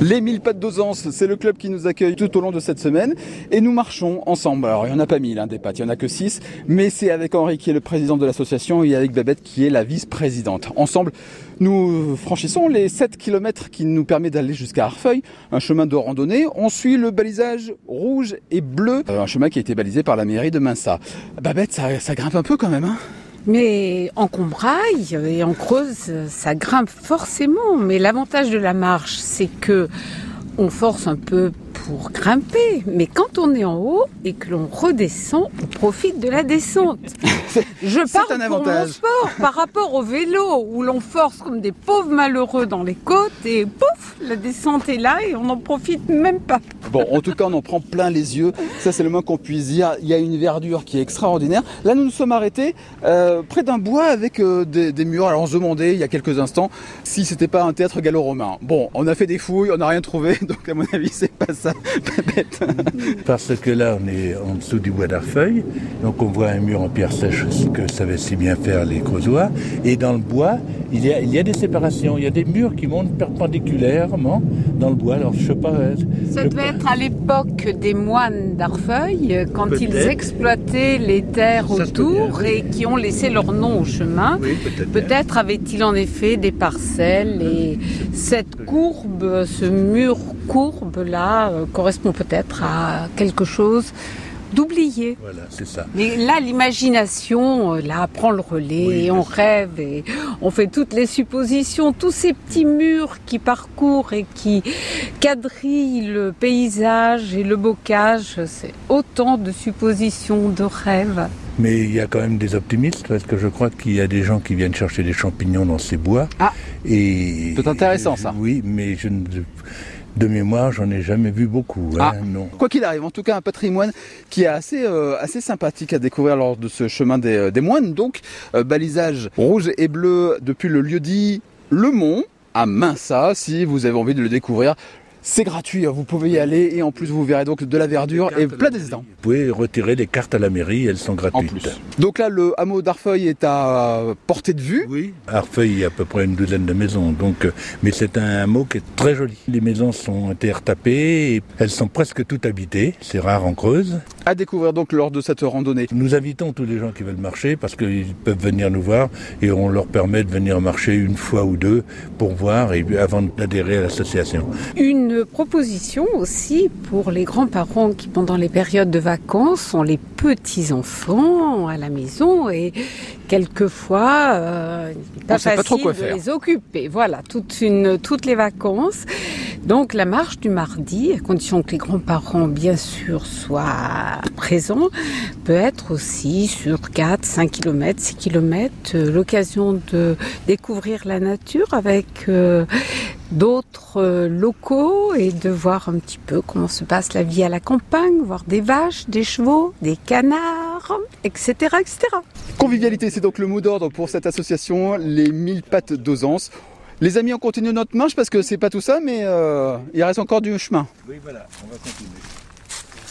Les 1000 pattes d'Osance, c'est le club qui nous accueille tout au long de cette semaine et nous marchons ensemble. Alors il n'y en a pas 1000 hein, des pattes, il n'y en a que 6, mais c'est avec Henri qui est le président de l'association et avec Babette qui est la vice-présidente. Ensemble, nous franchissons les 7 km qui nous permet d'aller jusqu'à Arfeuil, un chemin de randonnée. On suit le balisage rouge et bleu, euh, un chemin qui a été balisé par la mairie de Minsa. Babette, ça, ça grimpe un peu quand même, hein? Mais en combraille et en creuse, ça grimpe forcément. Mais l'avantage de la marche, c'est que on force un peu pour grimper. Mais quand on est en haut et que l'on redescend, on profite de la descente. Je parle un pour mon sport par rapport au vélo où l'on force comme des pauvres malheureux dans les côtes et pouf, la descente est là et on n'en profite même pas. Bon, en tout cas, on en prend plein les yeux. Ça, c'est le moins qu'on puisse dire. Il y a une verdure qui est extraordinaire. Là, nous nous sommes arrêtés euh, près d'un bois avec euh, des, murs. Alors, on se demandait il y a quelques instants si c'était pas un théâtre gallo-romain. Bon, on a fait des fouilles, on n'a rien trouvé. Donc, à mon avis, c'est pas ça. Parce que là, on est en dessous du bois d'Arfeuil. Donc, on voit un mur en pierre sèche que savaient si bien faire les creusois. Et dans le bois, il y a, il y a des séparations. Il y a des murs qui montent perpendiculairement dans le bois. Alors, je sais pas. Ça devait être à l'époque des moines d'Arfeuil, quand ils exploitaient les terres autour et qui ont laissé leur nom au chemin. peut-être avait-il en effet des parcelles et cette courbe, ce mur courbe là, euh, correspond peut-être à quelque chose d'oublier. Voilà, c'est ça. Mais là, l'imagination, euh, là, prend le relais et on rêve et on fait toutes les suppositions, tous ces petits murs qui parcourent et qui quadrillent le paysage et le bocage, c'est autant de suppositions, de rêves. Mais il y a quand même des optimistes parce que je crois qu'il y a des gens qui viennent chercher des champignons dans ces bois. Ah. Et c'est intéressant ça. Oui, mais je ne de mémoire, j'en ai jamais vu beaucoup. Hein, ah. non. Quoi qu'il arrive, en tout cas, un patrimoine qui est assez, euh, assez sympathique à découvrir lors de ce chemin des, euh, moines. Donc, euh, balisage rouge et bleu depuis le lieu dit Le Mont à Minsa, si vous avez envie de le découvrir. C'est gratuit, hein, vous pouvez y aller et en plus vous verrez donc de la verdure et plein dents. Vous pouvez retirer les cartes à la mairie, elles sont gratuites. Donc là, le hameau d'Arfeuil est à portée de vue. Oui, Arfeuil, il y a à peu près une douzaine de maisons, donc, euh, mais c'est un hameau qui est très joli. Les maisons sont été retapées, et elles sont presque toutes habitées, c'est rare en Creuse. À découvrir donc lors de cette randonnée. Nous invitons tous les gens qui veulent marcher parce qu'ils peuvent venir nous voir et on leur permet de venir marcher une fois ou deux pour voir et avant d'adhérer à l'association. Une proposition aussi pour les grands-parents qui, pendant les périodes de vacances, ont les petits-enfants à la maison et quelquefois, euh, pas facile de les occuper. Voilà, toute une, toutes les vacances. Donc la marche du mardi, à condition que les grands-parents bien sûr soient présents, peut être aussi sur 4, 5 km, 6 km, l'occasion de découvrir la nature avec euh, d'autres euh, locaux et de voir un petit peu comment se passe la vie à la campagne, voir des vaches, des chevaux, des canards, etc. etc. Convivialité, c'est donc le mot d'ordre pour cette association, les 1000 pattes d'Osance. Les amis, on continue notre marche parce que c'est pas tout ça, mais euh, il reste encore du chemin. Oui, voilà, on va continuer.